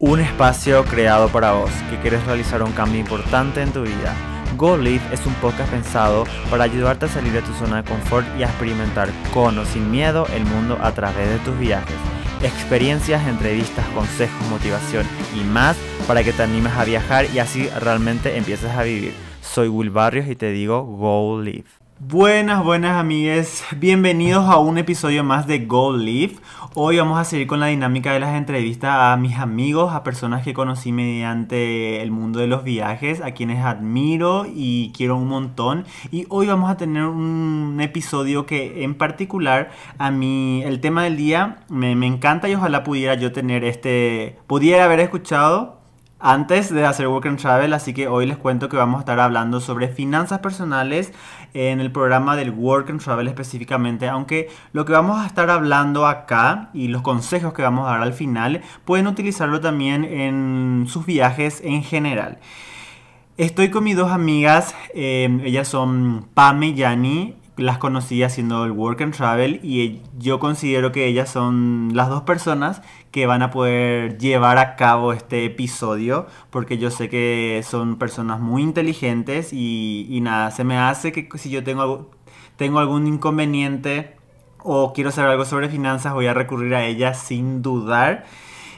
Un espacio creado para vos que quieres realizar un cambio importante en tu vida. Go Live es un podcast pensado para ayudarte a salir de tu zona de confort y a experimentar con o sin miedo el mundo a través de tus viajes. Experiencias, entrevistas, consejos, motivación y más para que te animes a viajar y así realmente empieces a vivir. Soy Will Barrios y te digo Go Live. Buenas, buenas amigues, bienvenidos a un episodio más de Go Live. Hoy vamos a seguir con la dinámica de las entrevistas a mis amigos, a personas que conocí mediante el mundo de los viajes, a quienes admiro y quiero un montón. Y hoy vamos a tener un episodio que en particular a mí el tema del día me encanta y ojalá pudiera yo tener este, pudiera haber escuchado antes de hacer Work and Travel, así que hoy les cuento que vamos a estar hablando sobre finanzas personales en el programa del Work and Travel específicamente, aunque lo que vamos a estar hablando acá y los consejos que vamos a dar al final pueden utilizarlo también en sus viajes en general. Estoy con mis dos amigas, eh, ellas son Pame y Yani las conocí haciendo el Work and Travel y yo considero que ellas son las dos personas que van a poder llevar a cabo este episodio porque yo sé que son personas muy inteligentes y, nada, se me hace que si yo tengo, tengo algún inconveniente o quiero saber algo sobre finanzas voy a recurrir a ellas sin dudar.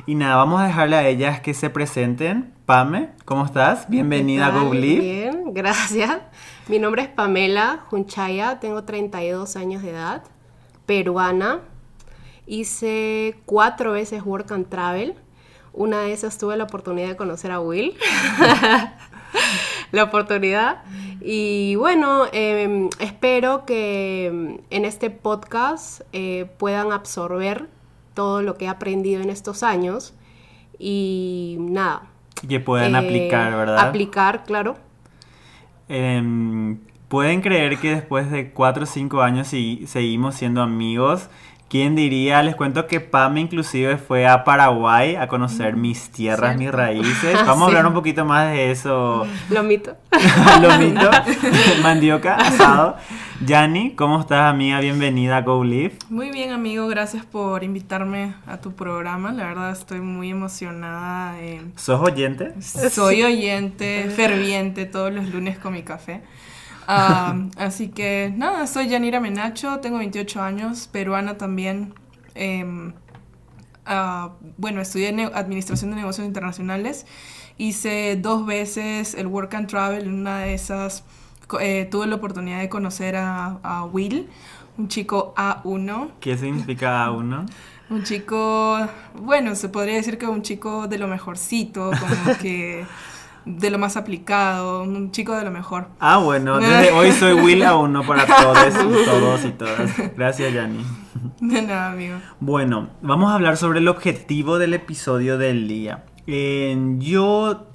Y nada, vamos a dejarle a ellas que se presenten. Pame, ¿cómo estás? Bienvenida a Google. Bien, gracias. Mi nombre es Pamela Junchaya, tengo 32 años de edad, peruana. Hice cuatro veces Work and Travel. Una de esas tuve la oportunidad de conocer a Will. la oportunidad. Y bueno, em, espero que em, en este podcast eh, puedan absorber todo lo que he aprendido en estos años. Y nada. Que puedan aplicar, eh, ¿verdad? Aplicar, claro Em, ¿Pueden creer que después de 4 o 5 años seguimos siendo amigos? ¿Quién diría? Les cuento que Pame inclusive fue a Paraguay a conocer mm, mis tierras, mis raíces. Vamos a hablar un poquito más de eso. Lomito. Lomito, mandioca, asado. Yani, ¿cómo estás, amiga? Bienvenida a Go Live. Muy bien, amigo. Gracias por invitarme a tu programa. La verdad estoy muy emocionada. ¿Sos oyente? Soy oyente, ferviente todos los lunes con mi café. Ah, así que nada, soy Yanira Menacho, tengo 28 años, peruana también. Em, ah, bueno, estudié Administración de Negocios Internacionales. Hice dos veces el Work and Travel. En una de esas eh, tuve la oportunidad de conocer a, Will, un chico A1. ¿Qué significa A1? Un chico, bueno, se podría decir que un chico de lo mejorcito, como que de lo más aplicado, un chico de lo mejor. Ah, bueno, desde hoy soy Will a uno para todos y todos y todas. Gracias, Yanni. De nada, amigo. Bueno, vamos a hablar sobre el objetivo del episodio del día. yo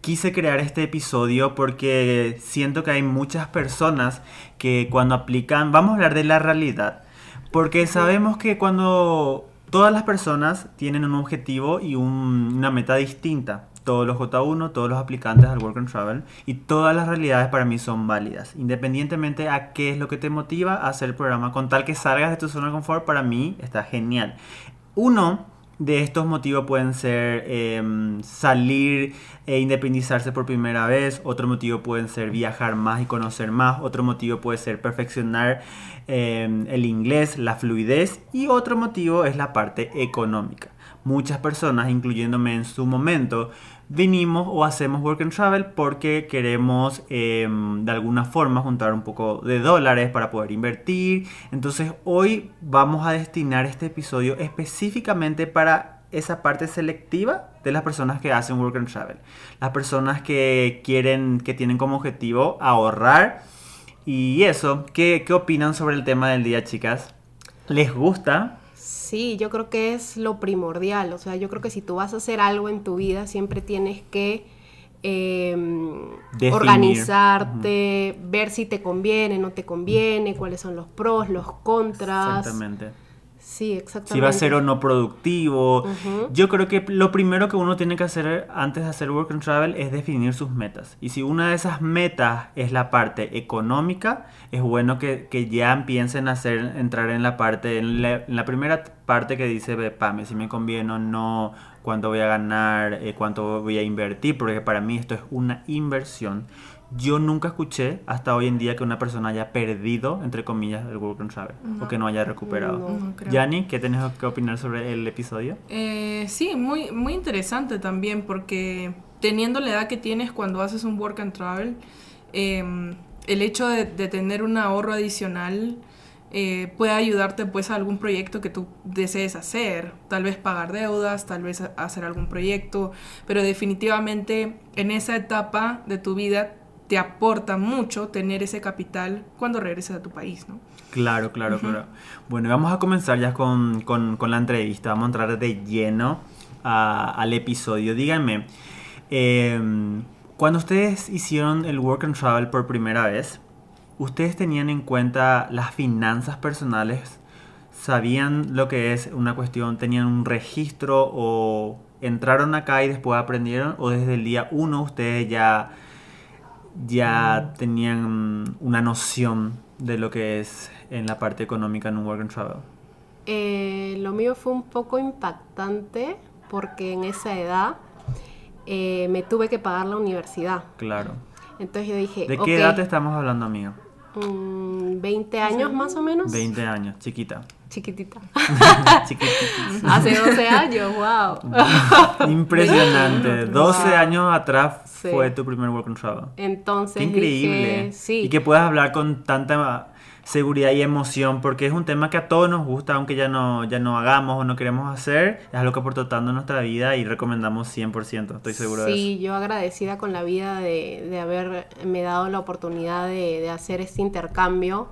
quise crear este episodio porque siento que hay muchas personas que cuando aplican, vamos a hablar de la realidad, porque sabemos que cuando todas las personas tienen un objetivo y una meta distinta todos los J1, todos los aplicantes al Work and Travel y todas las realidades para mí son válidas. Independientemente a qué es lo que te motiva a hacer el programa, con tal que salgas de tu zona de confort, para mí está genial. Uno de estos motivos pueden ser em, salir e independizarse por primera vez, otro motivo pueden ser viajar más y conocer más, otro motivo puede ser perfeccionar em, el inglés, la fluidez y otro motivo es la parte económica. Muchas personas, incluyéndome en su momento, vinimos o hacemos work and travel porque queremos em, de alguna forma juntar un poco de dólares para poder invertir. Entonces hoy vamos a destinar este episodio específicamente para esa parte selectiva de las personas que hacen work and travel. Las personas que quieren, que tienen como objetivo ahorrar. Y eso, ¿qué, qué opinan sobre el tema del día, chicas? ¿Les gusta? Sí, yo creo que es lo primordial. O sea, yo creo que si tú vas a hacer algo en tu vida, siempre tienes que em, organizarte, ver si te conviene, no te conviene, cuáles son los pros, los contras. Exactamente. Sí, exactamente. Si va a ser o no productivo. Yo creo que lo primero que uno tiene que hacer antes de hacer work and travel es definir sus metas. Y si una de esas metas es la parte económica, es bueno que, ya empiecen a hacer, entrar en la parte, en la, primera parte que dice, Pame, si me conviene o no, cuánto voy a ganar, eh, cuánto voy a invertir, porque para mí esto es una inversión. Yo nunca escuché hasta hoy en día que una persona haya perdido, entre comillas, el Work and Travel o que no haya recuperado. Yani, ¿qué tenés que opinar sobre el episodio? Eh, sí, muy, muy interesante también porque teniendo la edad que tienes cuando haces un Work and Travel, em, el hecho de, tener un ahorro adicional eh, puede ayudarte pues a algún proyecto que tú desees hacer, tal vez pagar deudas, tal vez hacer algún proyecto, pero definitivamente en esa etapa de tu vida te aporta mucho tener ese capital cuando regreses a tu país, ¿no? Claro, claro, claro. Bueno, vamos a comenzar ya con, la entrevista, vamos a entrar de lleno al episodio. Díganme, em, cuando ustedes hicieron el Work and Travel por primera vez, ¿ustedes tenían en cuenta las finanzas personales? ¿Sabían lo que es una cuestión? ¿Tenían un registro o entraron acá y después aprendieron? ¿O desde el día uno ustedes ya ya tenían una noción de lo que es en la parte económica en un work and travel? Eh, lo mío fue un poco impactante porque en esa edad eh, me tuve que pagar la universidad. Claro. Entonces yo dije... ¿De qué edad te estamos hablando, amigo? 20 mm, años más o menos. 20 años, chiquita. Chiquitita. Hace 12 años, wow. Impresionante. 12 años atrás fue tu primer work and travel. Entonces. increíble. Y que puedas hablar con tanta seguridad y emoción, porque es un tema que a todos nos gusta, aunque ya no, ya no hagamos o no queremos hacer, es algo que aporta tanto en nuestra vida y recomendamos 100%, estoy seguro de eso. Sí, yo agradecida con la vida de, de haberme dado la oportunidad de, de, hacer este intercambio,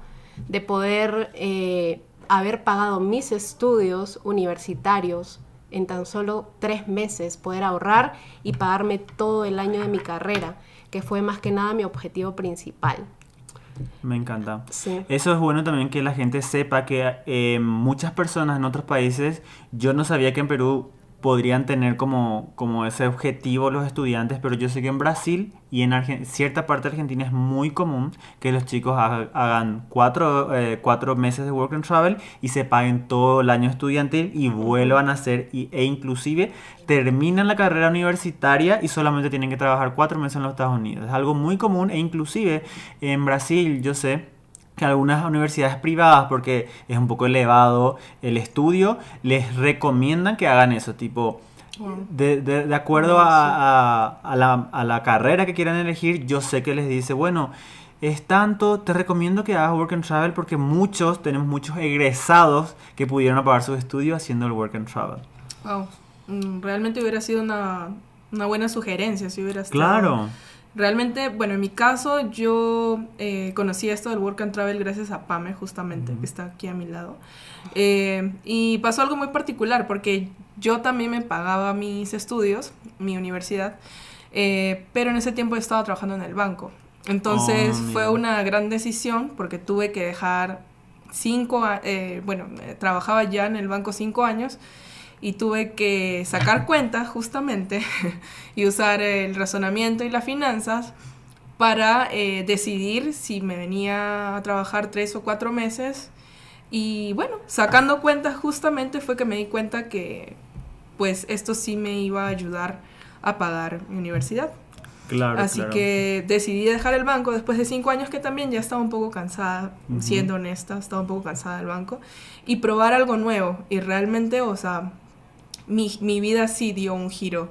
de poder eh, haber pagado mis estudios universitarios en tan solo tres meses, poder ahorrar y pagarme todo el año de mi carrera, que fue más que nada mi objetivo principal. Me encanta. Eso es bueno también que la gente sepa que eh, muchas personas en otros países, yo no sabía que en Perú podrían tener como, como ese objetivo los estudiantes, pero yo sé que en Brasil y en cierta parte de Argentina es muy común que los chicos hagan cuatro, eh, cuatro, meses de work and travel y se paguen todo el año estudiantil y vuelvan a hacer e inclusive terminan la carrera universitaria y solamente tienen que trabajar cuatro meses en los Estados Unidos. Es algo muy común e inclusive en Brasil yo sé que algunas universidades privadas, porque es un poco elevado el estudio, les recomiendan que hagan eso, tipo, de, de, acuerdo a, a, la, a, la, carrera que quieran elegir, yo sé que les dice, bueno, es tanto, te recomiendo que hagas Work and Travel porque muchos, tenemos muchos egresados que pudieron apagar sus estudios haciendo el Work and Travel. Wow, mm, realmente hubiera sido una, una buena sugerencia si hubiera estado... Claro Realmente, bueno, en mi caso yo eh, conocí esto del Work and Travel gracias a Pame, justamente, que está aquí a mi lado. Eh, y pasó algo muy particular porque yo también me pagaba mis estudios, mi universidad, eh, pero en ese tiempo estaba trabajando en el banco. Entonces oh, fue una gran decisión porque tuve que dejar cinco, bueno, trabajaba ya en el banco cinco años y tuve que sacar cuentas justamente y usar el razonamiento y las finanzas para eh, decidir si me venía a trabajar tres o cuatro meses. Y bueno, sacando cuentas justamente fue que me di cuenta que pues esto sí me iba a ayudar a pagar mi universidad. Claro, Así que decidí dejar el banco después de cinco años que también ya estaba un poco cansada, siendo honesta, estaba un poco cansada del banco, y probar algo nuevo. Y realmente, o sea, mi, mi vida sí dio un giro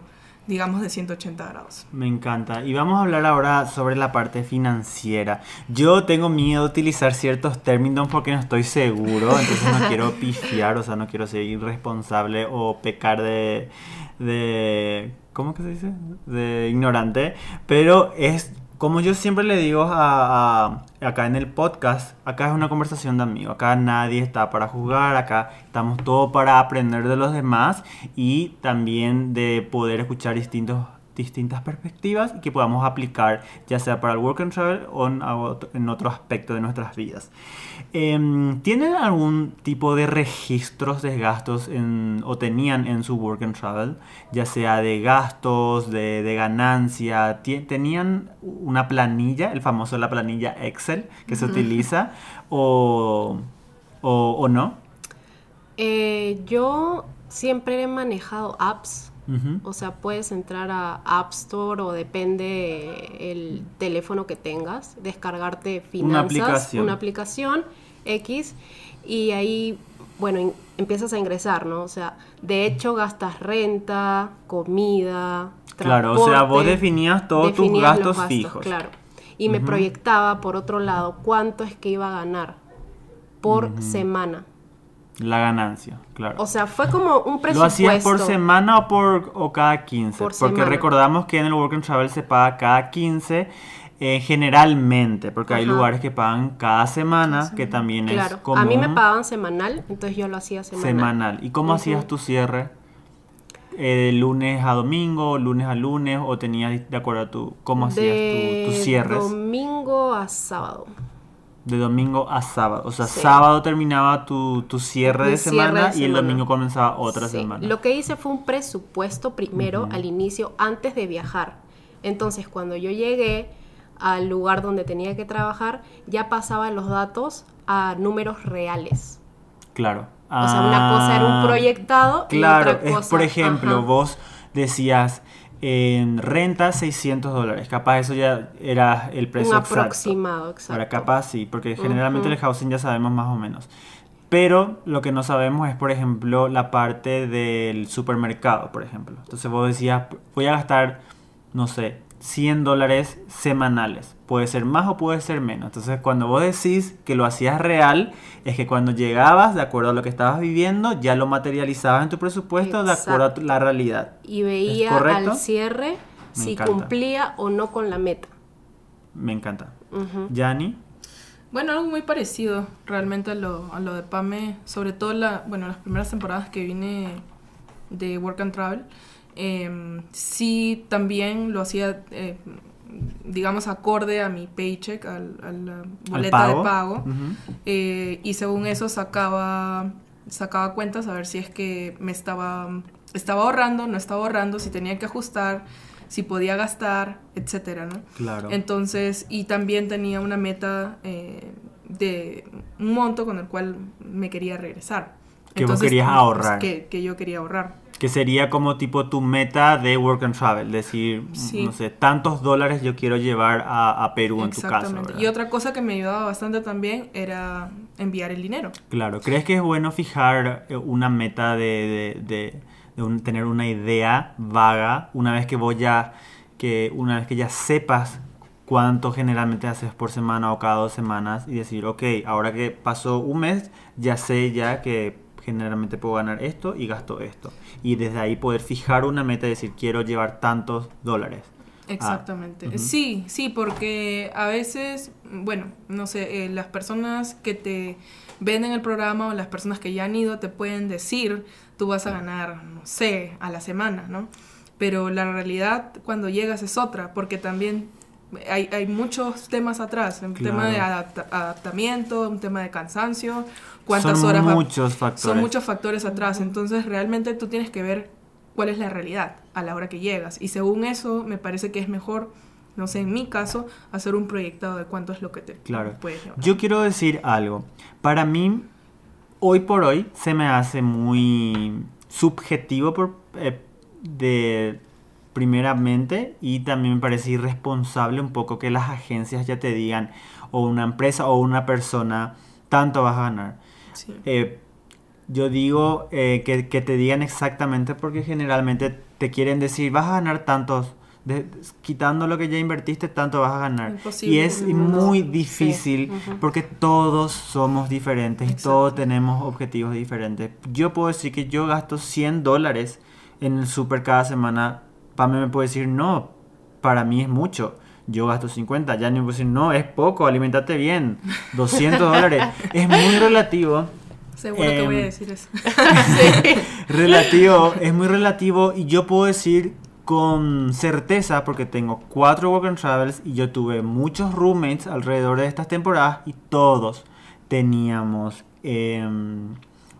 digamos, de 180 grados. Me encanta. Y vamos a hablar ahora sobre la parte financiera. Yo tengo miedo de utilizar ciertos términos porque no estoy seguro, entonces no quiero pifiar, o sea, no quiero ser irresponsable o pecar de, de ¿cómo que se dice? De ignorante, pero es como yo siempre le digo a, acá en el podcast, acá es una conversación de amigos, acá nadie está para juzgar, acá estamos todos para aprender de los demás y también de poder escuchar distintos distintas perspectivas y que podamos aplicar ya sea para el work and travel o en, otro aspecto de nuestras vidas. Em, ¿Tienen algún tipo de registros de gastos en, o tenían en su work and travel? Ya sea de gastos, de, de ganancia. ¿Tenían una planilla, el famoso la planilla Excel que se utiliza o, o, o no? Eh, yo siempre he manejado apps. O sea, puedes entrar a App Store o depende el teléfono que tengas, descargarte finanzas, una aplicación, una aplicación X y ahí, bueno, empiezas a ingresar, ¿no? O sea, de hecho gastas renta, comida, Claro, o sea, vos definías todos tus gastos, fijos. Claro. Y me proyectaba, por otro lado, cuánto es que iba a ganar por semana. La ganancia, claro. O sea, fue como un presupuesto. ¿Lo hacías por semana o por o cada 15? porque recordamos que en el Work and Travel se paga cada 15 eh, generalmente, porque hay lugares que pagan cada semana, que también es común. A mí me pagaban semanal, entonces yo lo hacía semanal. Semanal. ¿Y cómo hacías tu cierre? Eh, ¿De lunes a domingo, lunes a lunes, o tenías de acuerdo a tu, cómo hacías tus cierres? Domingo a sábado. De domingo a sábado. O sea, sábado terminaba tu, cierre, de, semana y el domingo comenzaba otra semana. Lo que hice fue un presupuesto primero al inicio, antes de viajar. Entonces, cuando yo llegué al lugar donde tenía que trabajar, ya pasaban los datos a números reales. Claro. o sea, una cosa era un ah, proyectado claro, y otra cosa... Es, por ejemplo, vos decías en renta 600 dólares. Capaz eso ya era el precio Un aproximado, exacto. Ahora capaz sí, porque generalmente el housing ya sabemos más o menos. Pero lo que no sabemos es, por ejemplo, la parte del supermercado, por ejemplo. Entonces vos decías, voy a gastar, no sé, 100 dólares semanales. Puede ser más o puede ser menos. Entonces, cuando vos decís que lo hacías real, es que cuando llegabas, de acuerdo a lo que estabas viviendo, ya lo materializabas en tu presupuesto de acuerdo a la realidad. Y veía al cierre si cumplía o no con la meta. Me encanta. Yani. Bueno, algo muy parecido realmente a lo, a lo de PAME, sobre todo la, bueno, las primeras temporadas que vine de Work and Travel eh, sí, también lo hacía, eh, digamos, acorde a mi paycheck, a la boleta de pago. Eh, y según eso sacaba, sacaba cuentas a ver si es que me estaba, estaba ahorrando, no estaba ahorrando, si tenía que ajustar, si podía gastar, etcétera, ¿no? Claro. Entonces, y también tenía una meta eh, de un monto con el cual me quería regresar. Que vos querías pues, ahorrar. Que, que yo quería ahorrar. Que sería como tipo tu meta de work and travel, decir, no sé, tantos dólares yo quiero llevar a, Perú en tu caso. Y otra cosa que me ayudaba bastante también era enviar el dinero. Claro, ¿crees que es bueno fijar eh, una meta de, de, de, tener una idea vaga una vez que voy ya, que una vez que ya sepas cuánto generalmente haces por semana o cada dos semanas y decir, ok, ahora que pasó un mes, ya sé ya que generalmente puedo ganar esto y gasto esto. Y desde ahí poder fijar una meta y decir, quiero llevar tantos dólares. Exactamente. Sí, sí, porque a veces, bueno, no sé, eh, las personas que te ven en el programa o las personas que ya han ido te pueden decir, tú vas a ganar, no sé, a la semana, ¿no? Pero la realidad cuando llegas es otra, porque también hay, hay muchos temas atrás, un tema de adaptamiento, un tema de cansancio, cuántas son horas... Muchos factores. Son muchos factores atrás, entonces realmente tú tienes que ver cuál es la realidad a la hora que llegas. Y según eso, me parece que es mejor, no sé, en mi caso, hacer un proyectado de cuánto es lo que te claro. puedes llevar. Yo quiero decir algo. Para mí, hoy por hoy, se me hace muy subjetivo por, eh, de primeramente y también me parece irresponsable un poco que las agencias ya te digan o una empresa o una persona tanto vas a ganar. Eh, yo digo eh, que, te digan exactamente porque generalmente te quieren decir vas a ganar tantos, quitando lo que ya invertiste, tanto vas a ganar. y es muy difícil porque todos somos diferentes y todos tenemos objetivos diferentes. Yo puedo decir que yo gasto 100 dólares en el super cada semana Pame me puede decir, no, para mí es mucho. Yo gasto 50. Ya me puede decir, no, es poco, alimentate bien. 200 dólares. Es muy relativo. Seguro que voy a em, decir eso. Relativo, es muy relativo y yo puedo decir con certeza porque tengo cuatro work and travels y yo tuve muchos roommates alrededor de estas temporadas y todos teníamos em,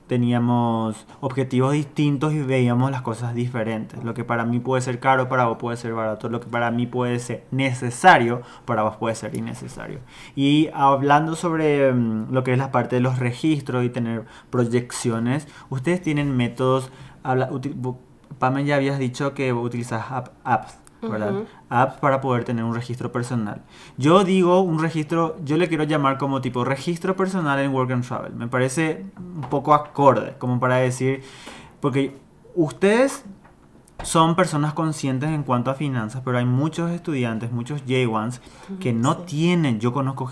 teníamos objetivos distintos y veíamos las cosas diferentes. Lo que para mí puede ser caro, para vos puede ser barato. Lo que para mí puede ser necesario, para vos puede ser innecesario. Y hablando sobre em, lo que es la parte de los registros y tener proyecciones, ustedes tienen métodos... Habla, ya habías dicho que utilizas apps, ¿verdad? Apps para poder tener un registro personal. Yo digo un registro, yo le quiero llamar como tipo registro personal en Work and Travel. Me parece un poco acorde, como para decir, porque ustedes son personas conscientes en cuanto a finanzas, pero hay muchos estudiantes, muchos J1s, que no tienen, yo conozco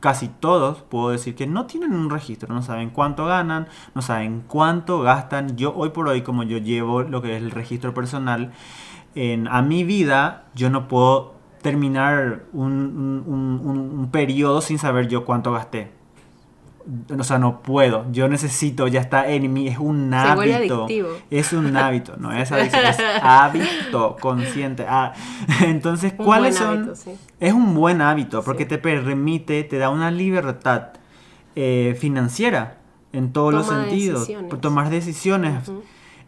casi todos, puedo decir que no tienen un registro, no saben cuánto ganan, no saben cuánto gastan. Yo hoy por hoy, como yo llevo lo que es el registro personal, en, a mi vida, yo no puedo terminar un, un periodo sin saber yo cuánto gasté. O sea, no puedo, yo necesito, ya está en mí, es un hábito. Es un hábito, no es adicción, es hábito consciente. Ah, entonces, ¿cuáles son? Es un buen hábito porque te permite, te da una libertad eh, financiera en todos los sentidos, tomar decisiones.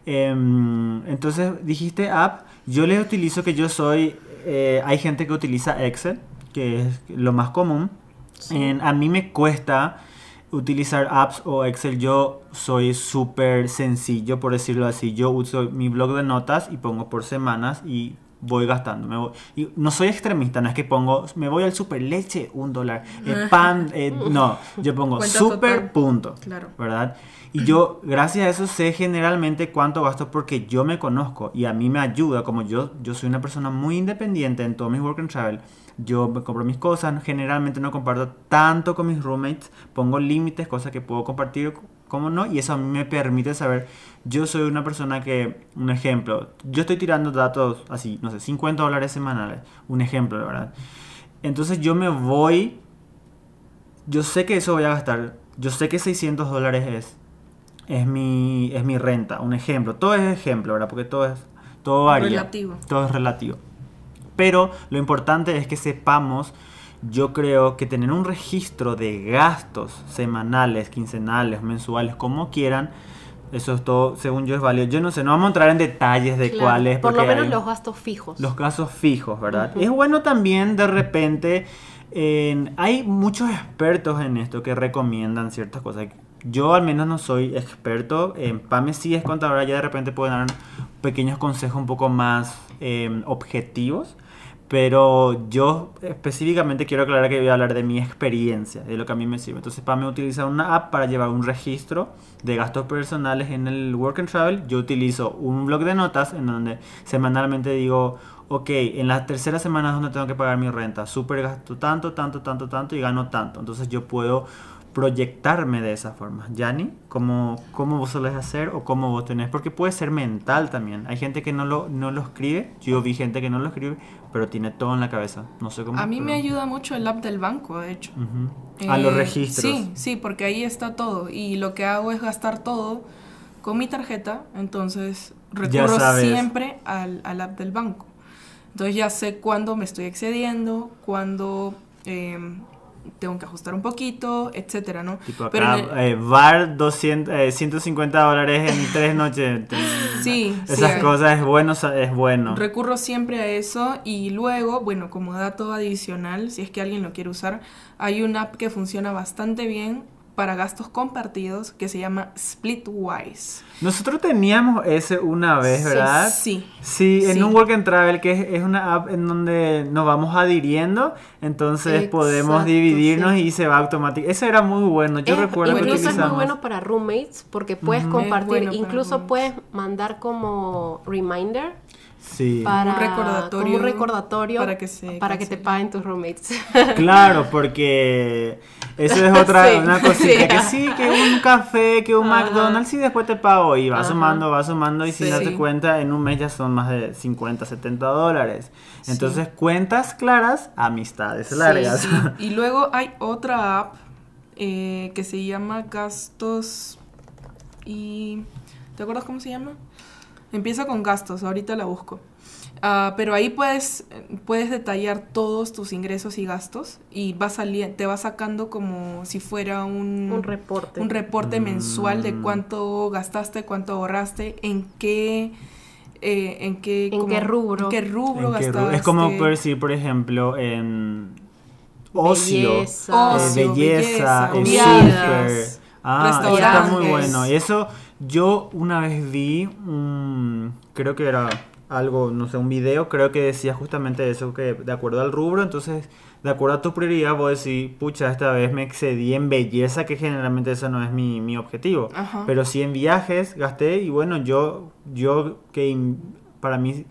Em, entonces, dijiste app, yo les utilizo que yo soy, eh, hay gente que utiliza Excel, que es lo más común. a mí me cuesta utilizar apps o Excel, yo soy súper sencillo, por decirlo así. Yo uso mi blog de notas y pongo por semanas y voy gastando. Me y no soy extremista, no es que pongo, me voy al super leche, un dólar, el pan, eh, no, yo pongo super punto, claro. ¿verdad? Y yo, gracias a eso, sé generalmente cuánto gasto porque yo me conozco y a mí me ayuda, como yo, yo soy una persona muy independiente en todo mi work and travel yo me compro mis cosas, generalmente no comparto tanto con mis roommates, pongo límites, cosas que puedo compartir, como no, y eso a mí me permite saber, yo soy una persona que, un ejemplo, yo estoy tirando datos así, no sé, 50 dólares semanales, un ejemplo, verdad. Entonces yo me voy, yo sé que eso voy a gastar, yo sé que 600 dólares es, es mi, es mi renta, un ejemplo, todo es ejemplo, ¿verdad? Porque todo es, todo varía. Relativo. Todo es relativo. Pero lo importante es que sepamos, yo creo que tener un registro de gastos semanales, quincenales, mensuales, como quieran, eso es todo, según yo, es válido. Yo no sé, no vamos a entrar en detalles de cuáles. Por lo menos los gastos fijos. Los gastos fijos, ¿verdad? Es bueno también de repente, hay muchos expertos en esto que recomiendan ciertas cosas. Yo al menos no soy experto, en PAME sí es contadora, ya de repente pueden dar pequeños consejos un poco más em, objetivos. Pero yo específicamente quiero aclarar que voy a hablar de mi experiencia, de lo que a mí me sirve. Entonces, para mí utilizar una app para llevar un registro de gastos personales en el Work and Travel. Yo utilizo un blog de notas en donde semanalmente digo, ok, en las terceras semanas donde tengo que pagar mi renta, súper gasto tanto, tanto, tanto, tanto y gano tanto. Entonces yo puedo proyectarme de esa forma. Yani, ¿cómo, ¿cómo vos solés hacer o cómo vos tenés? Porque puede ser mental también. Hay gente que no lo, no lo escribe, yo vi gente que no lo escribe, pero tiene todo en la cabeza. No sé cómo. A mí me ayuda mucho el app del banco, de hecho. a los eh, registros. Sí, sí, porque ahí está todo. Y lo que hago es gastar todo con mi tarjeta, entonces recurro siempre al, al app del banco. Entonces ya sé cuándo me estoy excediendo, cuándo... Eh, tengo que ajustar un poquito, etcétera, ¿no? Tipo acá, eh, bar 200, 150 eh, dólares en tres noches. sí. Esas cosas es bueno, es bueno. Recurro siempre a eso y luego, bueno, como dato adicional, si es que alguien lo quiere usar, hay una app que funciona bastante bien para gastos compartidos que se llama Splitwise. Nosotros teníamos ese una vez, ¿verdad? Sí. Sí, en un Work and Travel, que es, una app en donde nos vamos adhiriendo, entonces podemos dividirnos y se va automáticamente. Ese era muy bueno, yo recuerdo que Incluso es muy bueno para roommates porque puedes compartir, incluso puedes mandar como reminder Sí. Para, un recordatorio, un recordatorio para que, para que te paguen tus roommates. Claro, porque eso es otra una cosita que sí, que un café, que un McDonald's y después te pago y va sumando, va sumando y sin darte cuenta en un mes ya son más de 50, 70 dólares. Entonces cuentas claras, amistades largas. Y luego hay otra app eh, que se llama Gastos y... ¿Te acuerdas cómo se llama? Empieza con gastos, ahorita la busco. Ah, pero ahí puedes, puedes detallar todos tus ingresos y gastos y va te va sacando como si fuera un, Un reporte. un reporte mensual de Mm. cuánto gastaste, cuánto ahorraste, en qué... eh, en qué, ¿En qué rubro? en qué rubro ¿En qué ru- gastaste. Es como por decir, por ejemplo, en ocio, Belleza. eh, Ocio, belleza, belleza, en. Ah, está muy bueno. Y eso yo una vez vi, un- creo que era algo, no sé, un video, creo que decía justamente eso, que de acuerdo al rubro, entonces, de acuerdo a tu prioridad, vos decís, pucha, esta vez me excedí en belleza, que generalmente eso no es mi, mi objetivo. Ajá. Pero sí en viajes gasté y bueno, yo, yo que in- para mí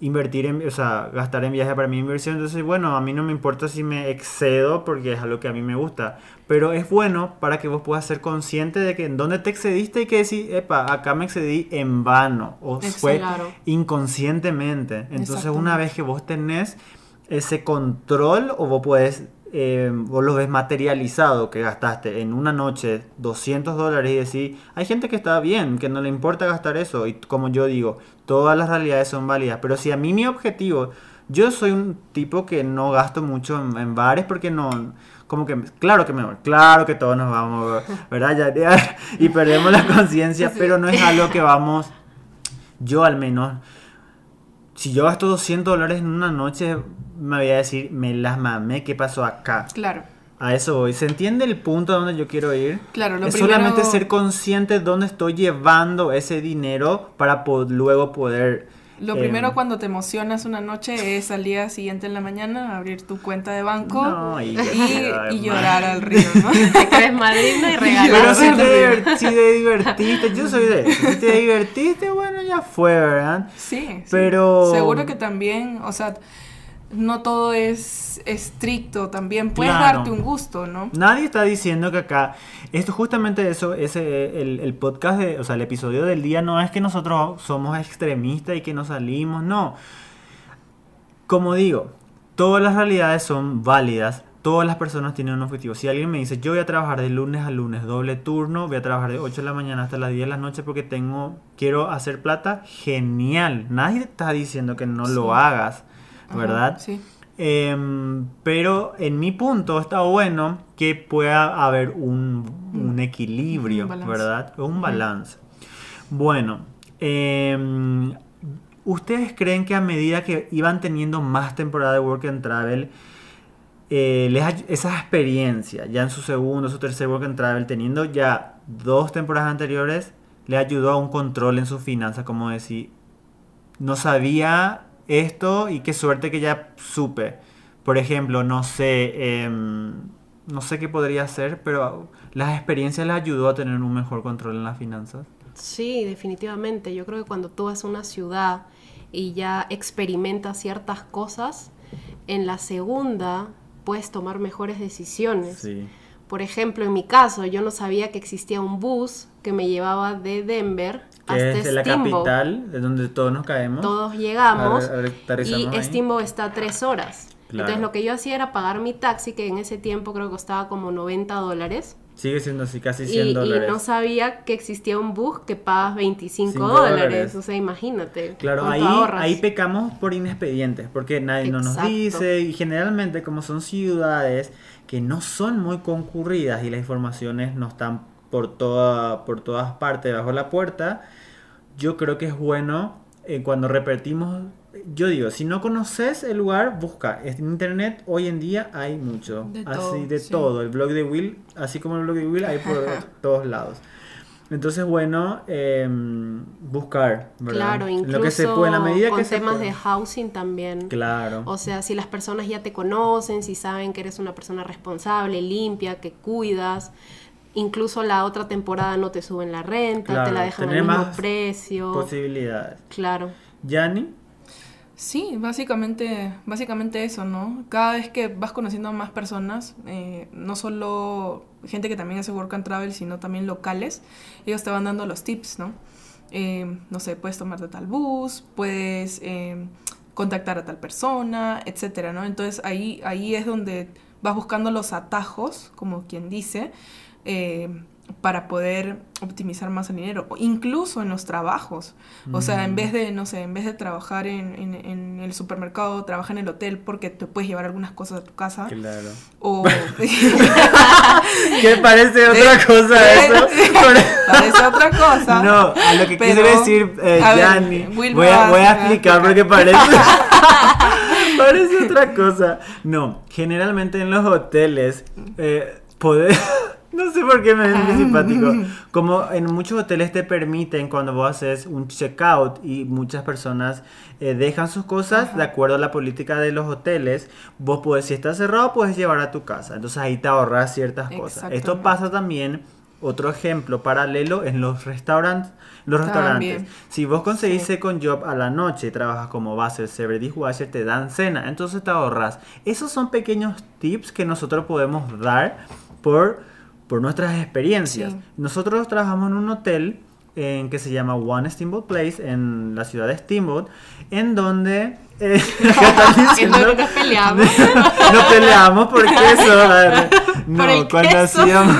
invertir en, o sea, gastar en viaje para es inversión, entonces bueno, a mí no me importa si me excedo porque es algo que a mí me gusta, pero es bueno para que vos puedas ser consciente de que en dónde te excediste y que decir, epa, acá me excedí en vano o fue Claro. inconscientemente. Entonces una vez que vos tenés ese control o vos puedes, eh, vos lo ves materializado que gastaste en una noche 200 dólares y decir, hay gente que está bien, que no le importa gastar eso y como yo digo, todas las realidades son válidas, pero si a mí mi objetivo, yo soy un tipo que no gasto mucho en, en bares porque no... Como que, claro que me claro que todos nos vamos, ¿verdad? Ya, ya, y perdemos la conciencia, Sí. pero no es algo que vamos, yo al menos, si yo gasto 200 dólares en una noche, me voy a decir, me las mamé, ¿qué pasó acá? Claro. A eso voy. ¿Se entiende el punto a donde yo quiero ir? Claro, lo es primero- solamente ser consciente de dónde estoy llevando ese dinero para po- luego poder... Lo eh, primero cuando te emocionas una noche es al día siguiente en la mañana abrir tu cuenta de banco No, y- y, y llorar al río, ¿no? Te crees madrina y Pero regalas. si te, si te divertiste, yo soy de eso. Si te divertiste, bueno, ya fue, ¿verdad? Sí, sí. Pero- Seguro que también, o sea, no todo es estricto, también puedes Claro. darte un gusto, ¿no? Nadie está diciendo que acá, esto justamente eso, ese, el, el podcast, de, o sea, el episodio del día no es que nosotros somos extremistas y que nos salimos, no. Como digo, todas las realidades son válidas, todas las personas tienen un objetivo. Si alguien me dice, yo voy a trabajar de lunes a lunes, doble turno, voy a trabajar de 8 de la mañana hasta las 10 de la noche porque tengo, quiero hacer plata, genial. Nadie está diciendo que no Sí. lo hagas, Ajá, ¿verdad? Sí. Em, pero en mi punto está bueno que pueda haber un, un equilibrio, Un. ¿verdad? Un balance. Bueno, em, ¿ustedes creen que a medida que iban teniendo más temporada de Work and Travel, eh, les esa experiencia, ya en su segundo, su tercer Work and Travel, teniendo ya dos temporadas anteriores, le ayudó a un control en sus finanzas, como decir, no sabía esto y qué suerte que ya supe. Por ejemplo, no sé, em, no sé qué podría hacer, pero las experiencias les ayudó a tener un mejor control en las finanzas. Sí, definitivamente. Yo creo que cuando tú vas a una ciudad y ya experimentas ciertas cosas, en la segunda puedes tomar mejores decisiones. Sí. Por ejemplo, en mi caso, yo no sabía que existía un bus que me llevaba de Denver Que hasta es de la Steamboat. capital, de donde todos nos caemos. Todos llegamos A- a- aterrizamos y ahí. Steamboat está a tres horas. Claro. Entonces lo que yo hacía era pagar mi taxi, que en ese tiempo creo que costaba como 90 dólares. Sigue siendo así, casi Y, 100 y dólares. no sabía que existía un bus que pagas 25 Cinco dólares. dólares. O sea, imagínate. Claro, ahí, ahorras. ahí pecamos por inexpedientes, porque nadie no nos dice y generalmente como son ciudades que no son muy concurridas y las informaciones no están por, toda, por todas partes bajo la puerta, yo creo que es bueno eh, cuando repetimos, yo digo, si no conoces el lugar, busca. En internet hoy en día hay mucho, De así todo, de sí. todo. El blog de Will, así como el blog de Will, hay por todos lados. Entonces, bueno, em, buscar, ¿verdad? Claro, incluso lo que se puede, en la medida con que se temas puede. de housing también. Claro. O sea, si las personas ya te conocen, si saben que eres una persona responsable, limpia, que cuidas, incluso la otra temporada no te suben la renta, te la dejan al mismo precio. Posibilidades. Claro. ¿Yanni? Sí, básicamente, básicamente eso, ¿no? Cada vez que vas conociendo a más personas, eh, no solo gente que también hace work and travel, sino también locales, ellos te van dando los tips, ¿no? Eh, no sé, puedes tomarte tal bus, puedes eh, contactar a tal persona, etcétera, ¿no? Entonces ahí, ahí es donde vas buscando los atajos, como quien dice, eh, para poder optimizar más el dinero, o incluso en los trabajos. O sea, en vez de, no sé, en vez de trabajar en, en, en el supermercado, trabaja en el hotel porque te puedes llevar algunas cosas a tu casa. Claro. O... ¿Qué parece otra cosa eso? parece otra cosa. No, a lo que quiere decir eh, ver, voy a, voy a explicar. porque parece, parece otra cosa. No, generalmente en los hoteles, eh, poder... No sé por qué me es muy simpático. Como en muchos hoteles te permiten cuando vos haces un checkout y muchas personas eh, dejan sus cosas de acuerdo a la política de los hoteles, vos puedes, si está cerrado, puedes llevar a tu casa. Entonces ahí te ahorras ciertas cosas. Esto pasa también, otro ejemplo paralelo, en los restaurantes. Los restaurantes. Si vos conseguís second job a la noche y trabajas como base server dishwasher, te dan cena. Entonces te ahorras. Esos son pequeños tips que nosotros podemos dar por, por nuestras experiencias. Sí. Nosotros trabajamos en un hotel en que se llama One Steamboat Place en la ciudad de Steamboat, en donde eh, nos peleamos. no peleamos por queso. No, Por cuando queso. hacíamos,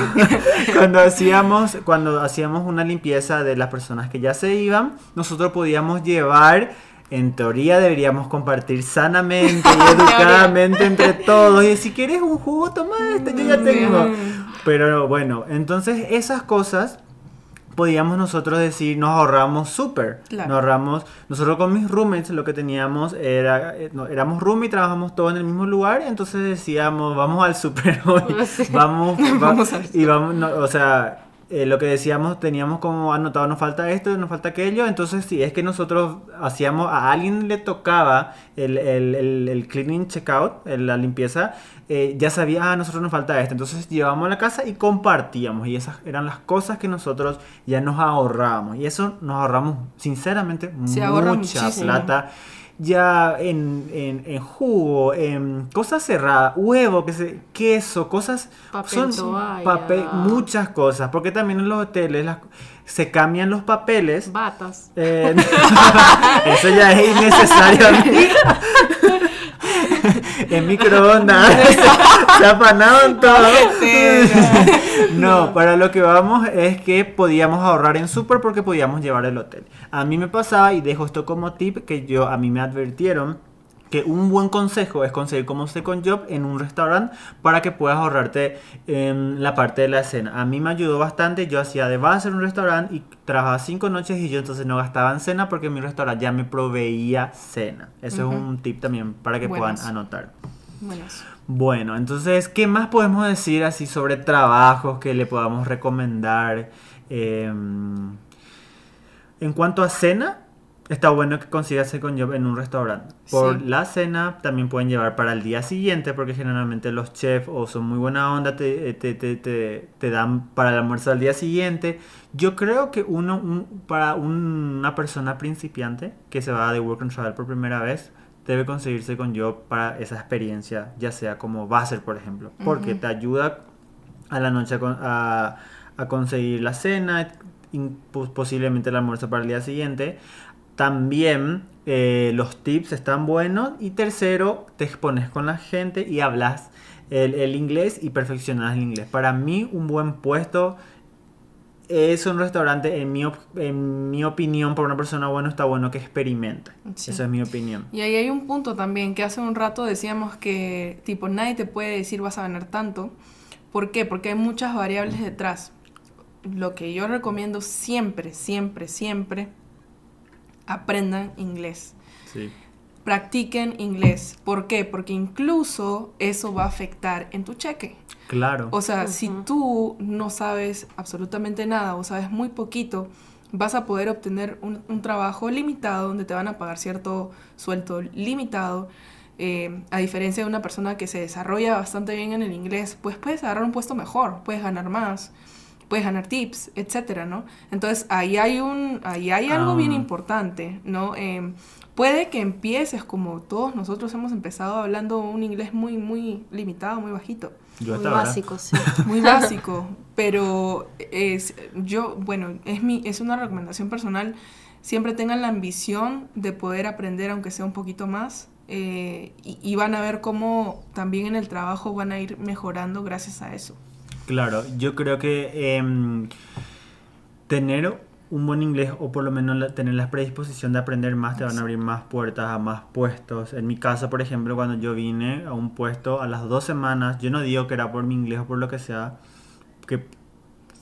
cuando hacíamos, cuando hacíamos una limpieza de las personas que ya se iban, nosotros podíamos llevar. En teoría deberíamos compartir sanamente y educadamente entre todos. Y si quieres un jugo, toma este, yo ya tengo. Pero bueno, entonces esas cosas podíamos nosotros decir, nos ahorramos súper. Claro. Nos ahorramos, nosotros con mis roommates lo que teníamos era, eh, no, éramos roommates, trabajamos todos en el mismo lugar, y entonces decíamos, vamos al súper hoy, vamos, va- Vamos al y vamos, no, o sea, eh, lo que decíamos, teníamos como anotado, nos falta esto, nos falta aquello, entonces si es que nosotros hacíamos, a alguien le tocaba el, el, el, el cleaning checkout, el- la limpieza, eh, ya sabía, ah, a nosotros nos falta esto, entonces llevábamos a la casa y compartíamos, y esas eran las cosas que nosotros ya nos ahorrábamos, y eso nos ahorramos, sinceramente, Se mucha muchísimo. Ya en, en, en jugo, en cosas cerradas, huevo, que se, queso, cosas Papel toalla. papel, muchas cosas, porque también en los hoteles las- se cambian los papeles. Batas. Eh, eso ya es innecesario. en microondas se apanaron todo. no, para lo que vamos es que podíamos ahorrar en súper porque podíamos llevar el hotel. A mí me pasaba, y dejo esto como tip, que yo a mí me advirtieron que un buen consejo es conseguir como second job en un restaurante para que puedas ahorrarte en la parte de la cena. A mí me ayudó bastante, yo hacía de base en un restaurante y trabajaba cinco noches y yo entonces no gastaba en cena porque mi restaurante ya me proveía cena. Eso es un tip también para que Buenas. puedan anotar. Buenas. Bueno, entonces, ¿qué más podemos decir así sobre trabajos que le podamos recomendar? Eh, en cuanto a cena, está bueno que consigas second job en un restaurante. Por Sí. la cena también pueden llevar para el día siguiente, porque generalmente los chefs o son muy buena onda, te, te, te, te- te dan para el almuerzo al día siguiente. Yo creo que uno, un- para un- una persona principiante que se va de Work and Travel por primera vez, debe conseguirse con job para esa experiencia, ya sea como buzzer, por ejemplo, porque Ujú. te ayuda a la noche a, con- a- conseguir la cena, posiblemente el almuerzo para el día siguiente. También eh, los tips están buenos. Y tercero, te expones con la gente y hablas el, el inglés y perfeccionas el inglés. Para mí, un buen puesto es un restaurante, en mi, op- en mi opinión, para una persona buena, está bueno que experimente. Sí. Esa es mi opinión. Y ahí hay un punto también, que hace un rato decíamos que, tipo, nadie te puede decir vas a ganar tanto. ¿Por qué? Porque hay muchas variables detrás. Lo que yo recomiendo siempre, siempre, siempre, aprendan inglés. Sí. Practiquen inglés. ¿Por qué? Porque incluso eso va a afectar en tu cheque. Claro. O sea, si tú no sabes absolutamente nada o sabes muy poquito, vas a poder obtener un, un trabajo limitado donde te van a pagar cierto sueldo limitado. Eh, a diferencia de una persona que se desarrolla bastante bien en el inglés, pues puedes agarrar un puesto mejor, puedes ganar más, puedes ganar tips, etcétera, ¿no? Entonces ahí hay un, ahí hay algo bien Ah. importante, ¿no? Em, puede que empieces como todos nosotros hemos empezado hablando un inglés muy, muy limitado, muy bajito Yo Muy básico, sí. muy básico, pero es yo, bueno, es mi es una recomendación personal, siempre tengan la ambición de poder aprender aunque sea un poquito más eh, y, y van a ver cómo también en el trabajo van a ir mejorando gracias a eso. Claro, yo creo que em, tener un buen inglés o por lo menos tener la predisposición de aprender más te van a abrir más puertas a más puestos. En mi caso, por ejemplo, cuando yo vine a un puesto a las dos semanas, yo no digo que era por mi inglés o por lo que sea, que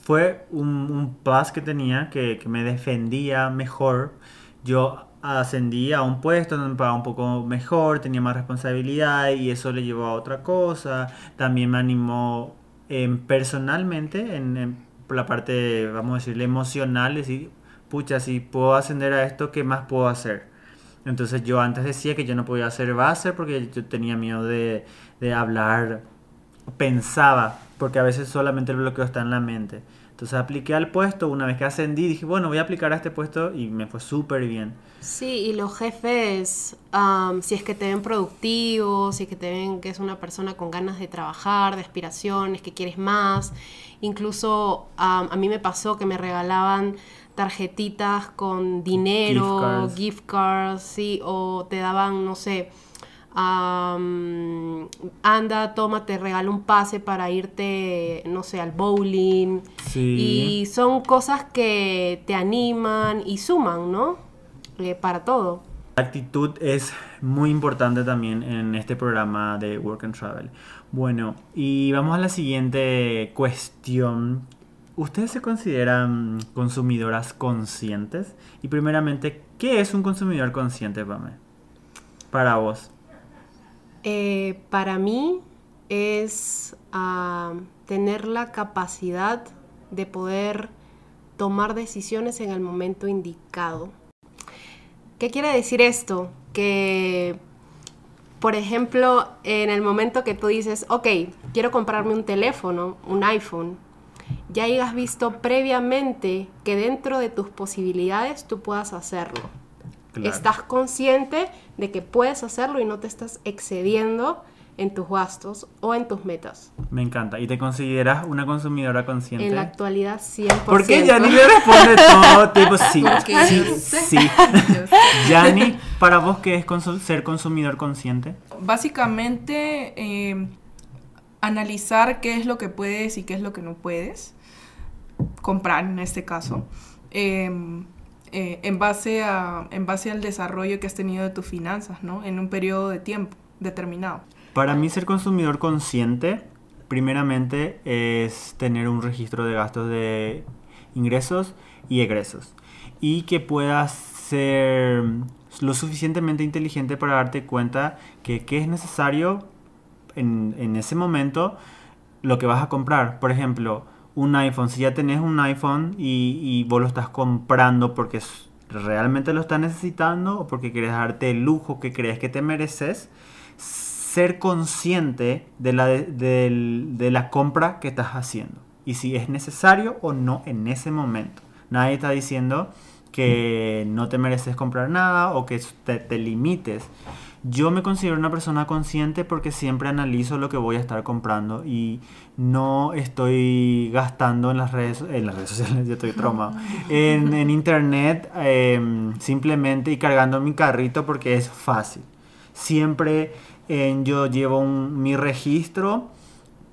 fue un, un plus que tenía que, que me defendía mejor. Yo ascendí a un puesto donde me pagaba un poco mejor, tenía más responsabilidad y eso le llevó a otra cosa. También me animó personalmente en, en- por la parte, vamos a decirle, emocional, decir, pucha, si puedo ascender a esto, ¿qué más puedo hacer? Entonces yo antes decía que yo no podía hacer base porque yo tenía miedo de, de hablar, pensaba, porque a veces solamente el bloqueo está en la mente. Entonces apliqué al puesto, una vez que ascendí dije, bueno, voy a aplicar a este puesto y me fue súper bien. Sí, y los jefes, am, si es que te ven productivo, si es que te ven que es una persona con ganas de trabajar, de aspiraciones, que quieres más, incluso am, a mí me pasó que me regalaban tarjetitas con dinero, Gift cards. gift cards, sí, o te daban, no sé, anda, toma, te regalo un pase para irte, no sé, al bowling. Sí. Y son cosas que te animan y suman, ¿no? Eh, para todo. La actitud es muy importante también en este programa de Work and Travel. Bueno, y vamos a la siguiente cuestión. ¿Ustedes se consideran consumidoras conscientes? Y primeramente, ¿qué es un consumidor consciente, Pame? Para vos. Eh, para mí es ah, tener la capacidad de poder tomar decisiones en el momento indicado. ¿Qué quiere decir esto? Que, por ejemplo, en el momento que tú dices, ok, quiero comprarme un teléfono, un iPhone, ya hayas visto previamente que dentro de tus posibilidades tú puedas hacerlo. Claro. Estás consciente de que puedes hacerlo y no te estás excediendo en tus gastos o en tus metas. Me encanta. ¿Y te consideras una consumidora consciente? En la actualidad 100%. ¿Por qué Yani le responde todo tipo sí? Sí, sí. Yani, ¿para vos qué es consu- ser consumidor consciente? Básicamente, eh, analizar qué es lo que puedes y qué es lo que no puedes comprar en este caso, eh, eh, en, base a, en base al desarrollo que has tenido de tus finanzas, ¿no? En un periodo de tiempo determinado. Para mí ser consumidor consciente, primeramente es tener un registro de gastos de ingresos y egresos. Y que puedas ser lo suficientemente inteligente para darte cuenta que qué es necesario en, en ese momento lo que vas a comprar. Por ejemplo, un iPhone. Si ya tenés un iPhone y, vos lo estás comprando porque realmente lo estás necesitando o porque quieres darte el lujo que crees que te mereces, ser consciente de la, de, la compra que estás haciendo. Y si es necesario o no en ese momento. Nadie está diciendo que no te mereces comprar nada o que te limites. Yo me considero una persona consciente porque siempre analizo lo que voy a estar comprando y no estoy gastando en las redes, en las redes sociales, yo estoy traumado, en, en internet em, simplemente y cargando mi carrito porque es fácil. Siempre yo llevo un- mi registro,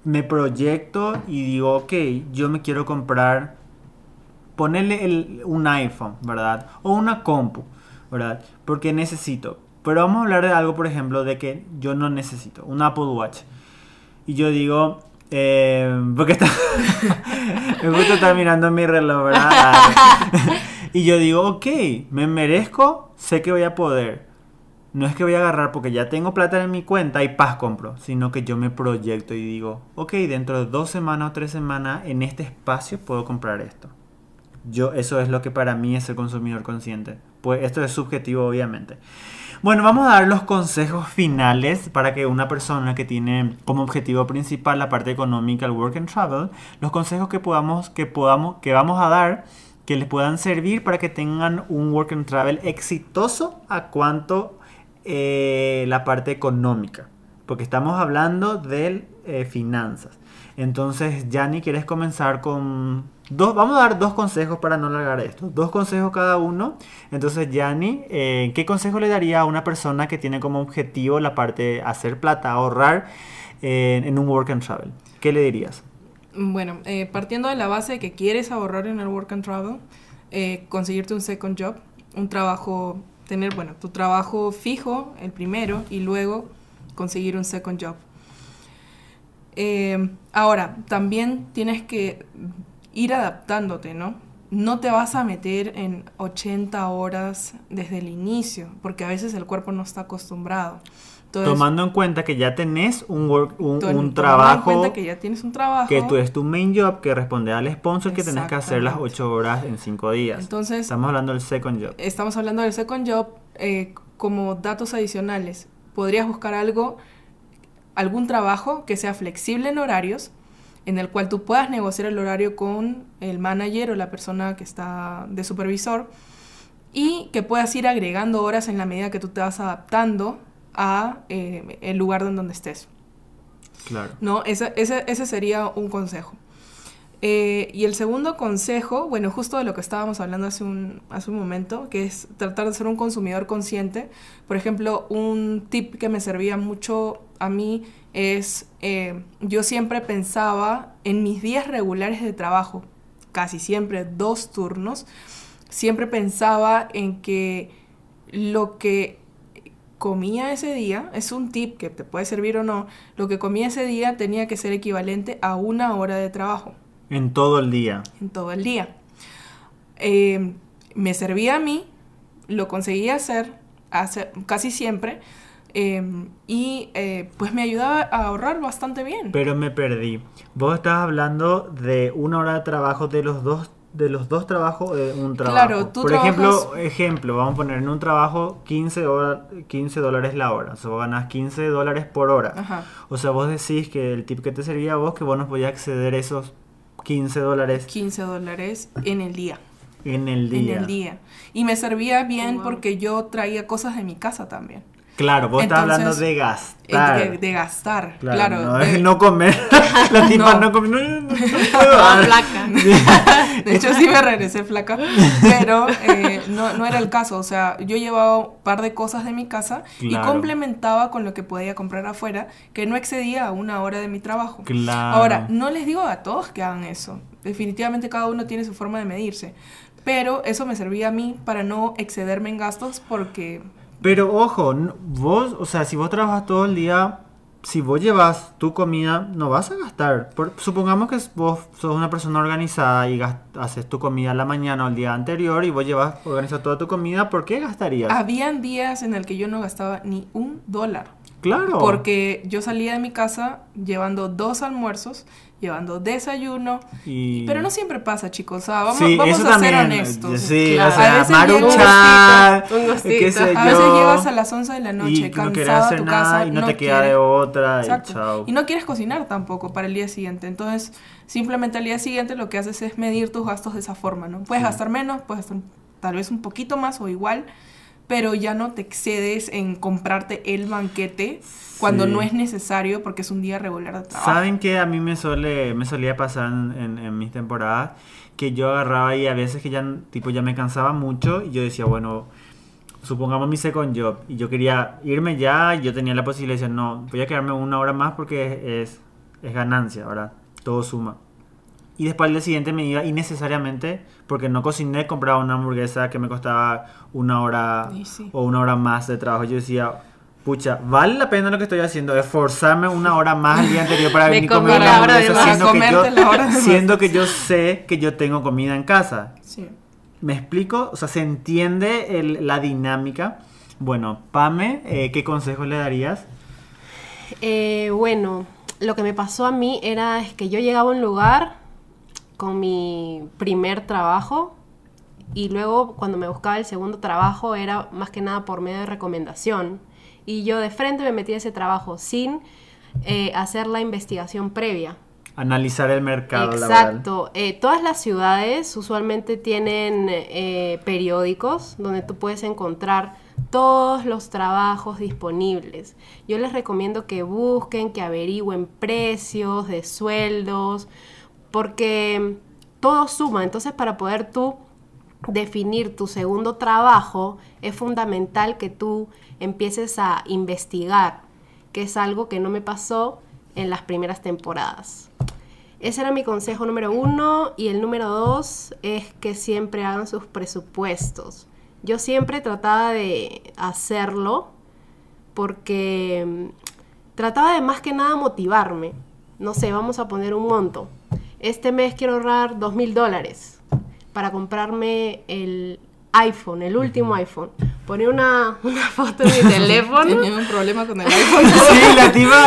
me proyecto y digo, ok, yo me quiero comprar ponerle el- un iPhone, ¿verdad? O una compu, ¿verdad? Porque necesito. Pero vamos a hablar de algo, por ejemplo, de que yo no necesito. Un Apple Watch. Y yo digo, eh, porque está... me gusta estar mirando mi reloj, ¿verdad? y yo digo, ok, me merezco, sé que voy a poder. No es que voy a agarrar porque ya tengo plata en mi cuenta y paz compro, sino que yo me proyecto y digo, ok, dentro de dos semanas o tres semanas en este espacio puedo comprar esto. Yo, eso es lo que para mí es el consumidor consciente. Pues esto es subjetivo, obviamente. Bueno, vamos a dar los consejos finales para que una persona que tiene como objetivo principal la parte económica, el work and travel, los consejos que podamos, que podamos, que vamos a dar, que les puedan servir para que tengan un work and travel exitoso a cuanto eh, la parte económica. Porque estamos hablando de eh, finanzas. Entonces, Yanni, ¿quieres comenzar con dos? Vamos a dar dos consejos para no alargar esto. Dos consejos cada uno. Entonces, Yanni, eh, ¿qué consejo le daría a una persona que tiene como objetivo la parte de hacer plata, ahorrar eh, en un work and travel? ¿Qué le dirías? Bueno, eh, partiendo de la base de que quieres ahorrar en el work and travel, eh, conseguirte un second job, un trabajo, tener, bueno, tu trabajo fijo, el primero, y luego conseguir un second job. Eh, ahora, también tienes que ir adaptándote, ¿no? No te vas a meter en 80 horas desde el inicio, porque a veces el cuerpo no está acostumbrado. Entonces, Tomando en cuenta que ya tenés un, work- un, to- un tomando en trabajo cuenta que ya tienes un trabajo. que tú es tu main job, que responde al sponsor, que tenés que hacer las Exactamente. 8 horas en 5 días. Entonces, Estamos hablando del second job. estamos hablando del second job eh, como datos adicionales. Podrías buscar algo, algún trabajo que sea flexible en horarios, en el cual tú puedas negociar el horario con el manager o la persona que está de supervisor y que puedas ir agregando horas en la medida que tú te vas adaptando a eh, el lugar en donde estés. Claro. ¿no? Ese, ese, ese sería un consejo. Eh, y el segundo consejo, bueno, justo de lo que estábamos hablando hace un, hace un momento, que es tratar de ser un consumidor consciente. Por ejemplo, un tip que me servía mucho a mí es, eh, yo siempre pensaba en mis días regulares de trabajo, casi siempre dos turnos, siempre pensaba en que lo que comía ese día, es un tip que te puede servir o no, lo que comía ese día tenía que ser equivalente a una hora de trabajo En todo el día. en todo el día. Eh, me servía a mí, lo conseguía hacer, hacer casi siempre, eh, y eh, pues me ayudaba a ahorrar bastante bien. Pero me perdí. Vos estás hablando de una hora de trabajo de los dos de los dos trabajos de un trabajo. Claro, tú Por ejemplo, trabajas- ejemplo, vamos a poner en un trabajo 15, hora- 15 dólares la hora. O sea, vos ganás 15 dólares por hora. Ajá. O sea, vos decís que el tip que te servía a vos que vos no podías acceder a esos 15 dólares 15 dólares en el día. en el día. En el día. Y me servía bien Wow. porque yo traía cosas de mi casa también. Claro, vos estás hablando Entonces, de gastar. De, de gastar, Claro, claro. no, de- es no comer. La tipa No. no, come. No, no, flaca. De hecho, sí me regresé flaca, pero eh, no, no era el caso. O sea, yo llevaba un par de cosas de mi casa y complementaba con lo que podía comprar afuera, que no excedía a una hora de mi trabajo. Claro. Ahora, no les digo a todos que hagan eso. Definitivamente cada uno tiene su forma de medirse. Pero eso me servía a mí para no excederme en gastos porque... Pero ojo, vos, o sea, si vos trabajas todo el día, si vos llevas tu comida, no vas a gastar. Por- supongamos que vos sos una persona organizada y haces tu comida la mañana o el día anterior y vos llevas organizado toda tu comida, ¿por qué gastarías? Habían días en el que yo no gastaba ni un dólar. Claro. Porque yo salía de mi casa llevando dos almuerzos, llevando desayuno. Y- Pero no siempre pasa, chicos. O sea, vamos, Sí, vamos eso a ser honestos. Sí, Claro. o sea, A veces un gustito, un. A veces llegas a las 11 de la noche y no quieres cansado a tu nada casa y no, te queda de otra Exacto. y chao. Y no quieres cocinar tampoco para el día siguiente. Entonces, simplemente al día siguiente lo que haces es medir tus gastos de esa forma, ¿no? Puedes Sí. gastar menos, puedes gastar tal vez un poquito más o igual, pero ya no te excedes en comprarte el banquete cuando Sí. no es necesario porque es un día regular de trabajo. ¿Saben qué a mí me suele me solía pasar en, en- en mis temporadas? Que yo agarraba y a veces que ya tipo ya me cansaba mucho y yo decía, bueno, supongamos mi second job y yo quería irme ya y yo tenía la posibilidad de decir, no, voy a quedarme una hora más porque es, es ganancia, ¿verdad? Todo suma. Y después al día siguiente me iba innecesariamente porque no cociné, compraba una hamburguesa que me costaba una hora sí. o una hora más de trabajo. Yo decía, pucha, vale la pena lo que estoy haciendo, esforzarme una hora más el día anterior para Me venir comer de hamburguesa más. siendo, que yo, siendo que yo sé que yo tengo comida en casa. Sí. ¿Me explico? O sea, se entiende el- la dinámica. Bueno, Pame, eh, ¿qué consejos le darías? Eh, bueno, lo que me pasó a mí era es que yo llegaba a un lugar con mi primer trabajo y luego cuando me buscaba el segundo trabajo era más que nada por medio de recomendación y yo de frente me metí a ese trabajo sin eh, hacer la investigación previa. Analizar el mercado laboral. Exacto. Eh, todas las ciudades usualmente tienen eh, periódicos donde tú puedes encontrar todos los trabajos disponibles. Yo les recomiendo que busquen, que averigüen precios de sueldos, porque todo suma. Entonces, para poder tú definir tu segundo trabajo, es fundamental que tú empieces a investigar, que es algo que no me pasó en las primeras temporadas. Ese era mi consejo número uno. Y el número dos es que siempre hagan sus presupuestos. Yo siempre trataba de hacerlo porque mm, trataba de más que nada motivarme. No sé, vamos a poner un monto. Este mes quiero ahorrar dos mil dólares para comprarme el iPhone, el último iPhone. Ponía una, una foto en mi teléfono. Tenía un problema con el iPhone. Sí, la tipa.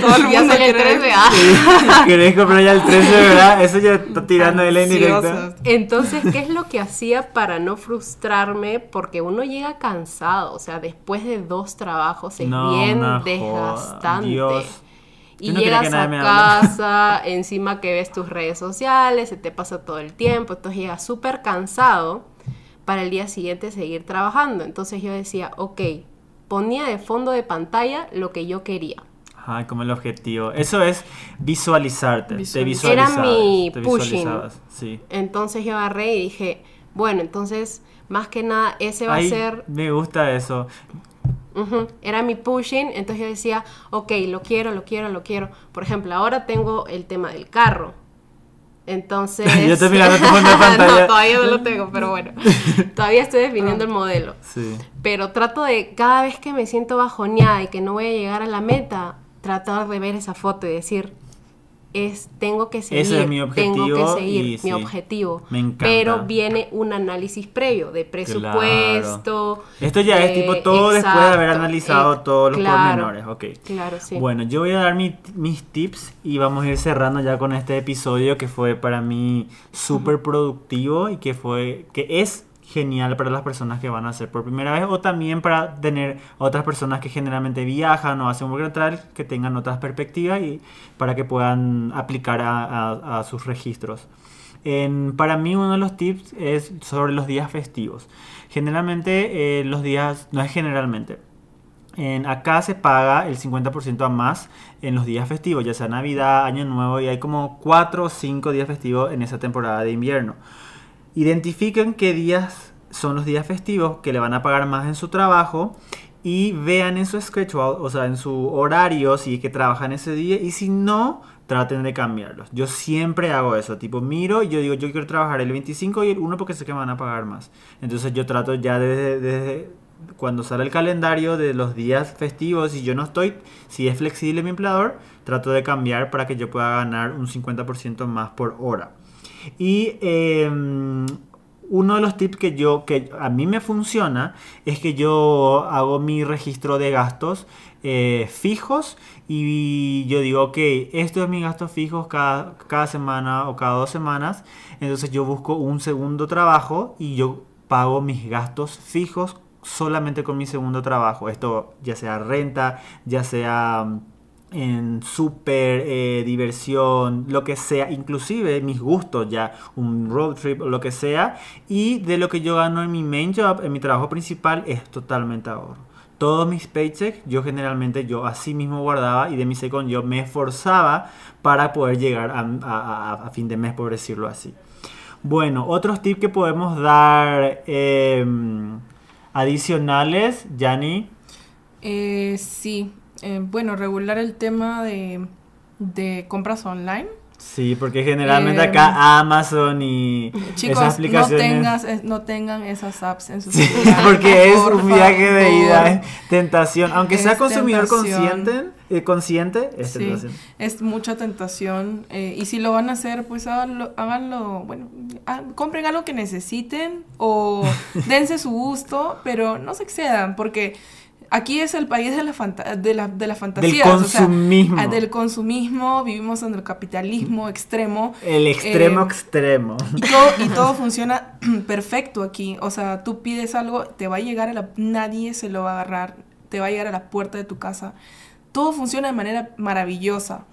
Todo el Ya mundo el quiere- 13, ah. ¿Querés comprar ya el 13, verdad? Eso ya está tirando de la indirecta. Entonces, ¿qué es lo que hacía para no frustrarme? Porque uno llega cansado, o sea, después de dos trabajos es No, bien desgastante. Dios. Y no llegas a casa, encima que ves tus redes sociales, se te pasa todo el tiempo, entonces llegas súper cansado para el día siguiente seguir trabajando. Entonces yo decía, ok, ponía de fondo de pantalla lo que yo quería. Ajá, como el objetivo. Eso es visualizarte. Te Visualizar. Era visualizabas. mi te pushing. visualizabas, Sí. Entonces yo agarré y dije, bueno, entonces más que nada ese va Ay, a ser Me gusta eso. Era mi pushing, entonces yo decía, ok, lo quiero, lo quiero, lo quiero. Por ejemplo, ahora tengo el tema del carro. Entonces... Yo pantalla. no, todavía no lo tengo, pero bueno. Todavía estoy definiendo el modelo. Sí. Pero trato de, cada vez que me siento bajoneada y que no voy a llegar a la meta, tratar de ver esa foto y decir, es, tengo que seguir, Ese es mi tengo objetivo que seguir, mi sí, objetivo. me encanta. Pero viene un análisis previo de presupuesto. Esto ya es tipo todo después de haber analizado eh, todos los claro, pormenores. Ok. Claro, sí. Bueno, yo voy a dar mi- mis tips y vamos a ir cerrando ya con este episodio que fue para mí súper productivo y que fue que es genial para las personas que van a hacer por primera vez o también para tener otras personas que generalmente viajan o hacen un work que tengan otras perspectivas y para que puedan aplicar a, sus registros. Para mí uno de los tips es sobre los días festivos. Generalmente eh, los días, no es generalmente, en, acá se paga el 50% a más en los días festivos, ya sea Navidad, Año Nuevo, y hay como 4 o 5 días festivos en esa temporada de invierno. Identifiquen qué días son los días festivos que le van a pagar más en su trabajo y vean en su schedule, o sea, en su horario, si es que trabajan ese día y si no, traten de cambiarlos. Yo siempre hago eso, tipo miro y yo digo, yo quiero trabajar el 25 y el 1 porque sé que me van a pagar más. Entonces yo trato ya desde, desde cuando sale el calendario de los días festivos y yo no estoy, si es flexible mi empleador, trato de cambiar para que yo pueda ganar un 50% más por hora. Y em, uno de los tips que yo que a mí me funciona es que yo hago mi registro de gastos eh, fijos y yo digo, ok, esto es mi gastos fijos cada, cada semana o cada dos semanas. Entonces yo busco un segundo trabajo y yo pago mis gastos fijos solamente con mi segundo trabajo. Esto ya sea renta, ya sea en súper, eh, diversión, lo que sea, inclusive mis gustos ya, un road trip o lo que sea, y de lo que yo gano en mi main job, en mi trabajo principal, es totalmente ahorro. Todos mis paychecks, yo generalmente yo así mismo guardaba y de mi second yo me esforzaba para poder llegar a- a fin de mes, por decirlo así. Bueno, otros tips que podemos dar em, adicionales, Yanni. Eh, sí, Eh, bueno, regular el tema de, de compras online. Sí, porque generalmente Eh, acá Amazon y Chicos, esas no, aplicaciones. tengas, eh, no tengan esas apps en sus Sí, porque es por un viaje de ida, es tentación. Aunque sea consumidor tentación. consciente, eh, consciente, es Sí, tentación. es mucha tentación. eh, y si lo van a hacer, pues háganlo, háganlo bueno, ah, compren algo que necesiten o dense su gusto, pero no se excedan, porque aquí es el país de la, fanta- de la, de la fantasía. consumismo. del consumismo, vivimos en el capitalismo extremo. El extremo Eh, extremo. Y todo, y todo funciona perfecto aquí. O sea, tú pides algo, te va a llegar a la... Nadie se lo va a agarrar. Te va a llegar a la puerta de tu casa. Todo funciona de manera maravillosa.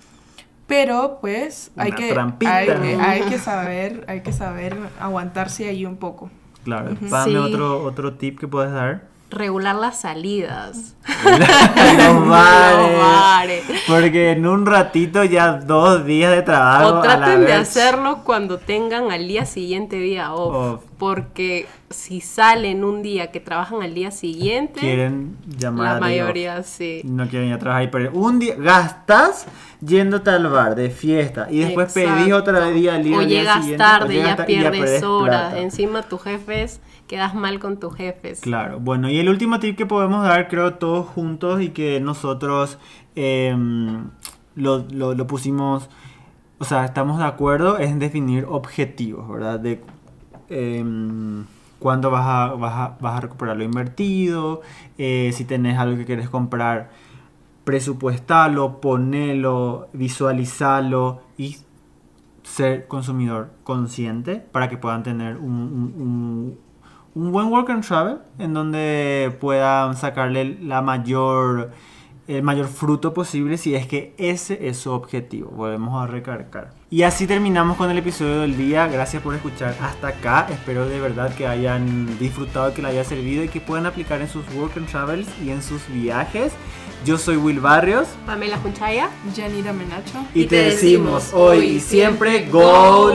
Pero, pues, hay Una que, trampita. hay, que- hay que saber, hay que saber aguantarse ahí un poco. Claro. Pame, Sí. otro, otro tip que puedes dar. Regular las salidas. no vale. No vale. Porque en un ratito ya dos días de trabajo. O a la traten de hacerlo cuando tengan al día siguiente día off. Off. Porque si salen un día que trabajan al día siguiente, Quieren llamar la a off. mayoría sí. No quieren ir a trabajar y perder. Un día, gastas yéndote al bar de fiesta y después pedís otro día libre. O día llegas siguiente, tarde, llegas ya pierdes perdés horas. plata. Encima tus jefes, quedas mal con tus jefes. Claro, bueno, y el último tip que podemos dar, creo, todos juntos y que nosotros em, lo, lo- lo pusimos, o sea, estamos de acuerdo, es en definir objetivos, ¿verdad? De em, cuándo vas a, vas, a, vas a recuperar lo invertido, eh, si tenés algo que quieres comprar, presupuestalo, ponelo, visualizalo y ser consumidor consciente para que puedan tener un- un buen work and travel en donde puedan sacarle la mayor el mayor fruto posible si es que ese es su objetivo. Volvemos a recargar. Y así terminamos con el episodio del día. Gracias por escuchar hasta acá. Espero de verdad que hayan disfrutado, que les haya servido y que puedan aplicar en sus work and travels y en sus viajes. Yo soy Will Barrios Pamela Junchaya. Yanira Menacho. y, Y te te decimos decimos hoy y siempre Go.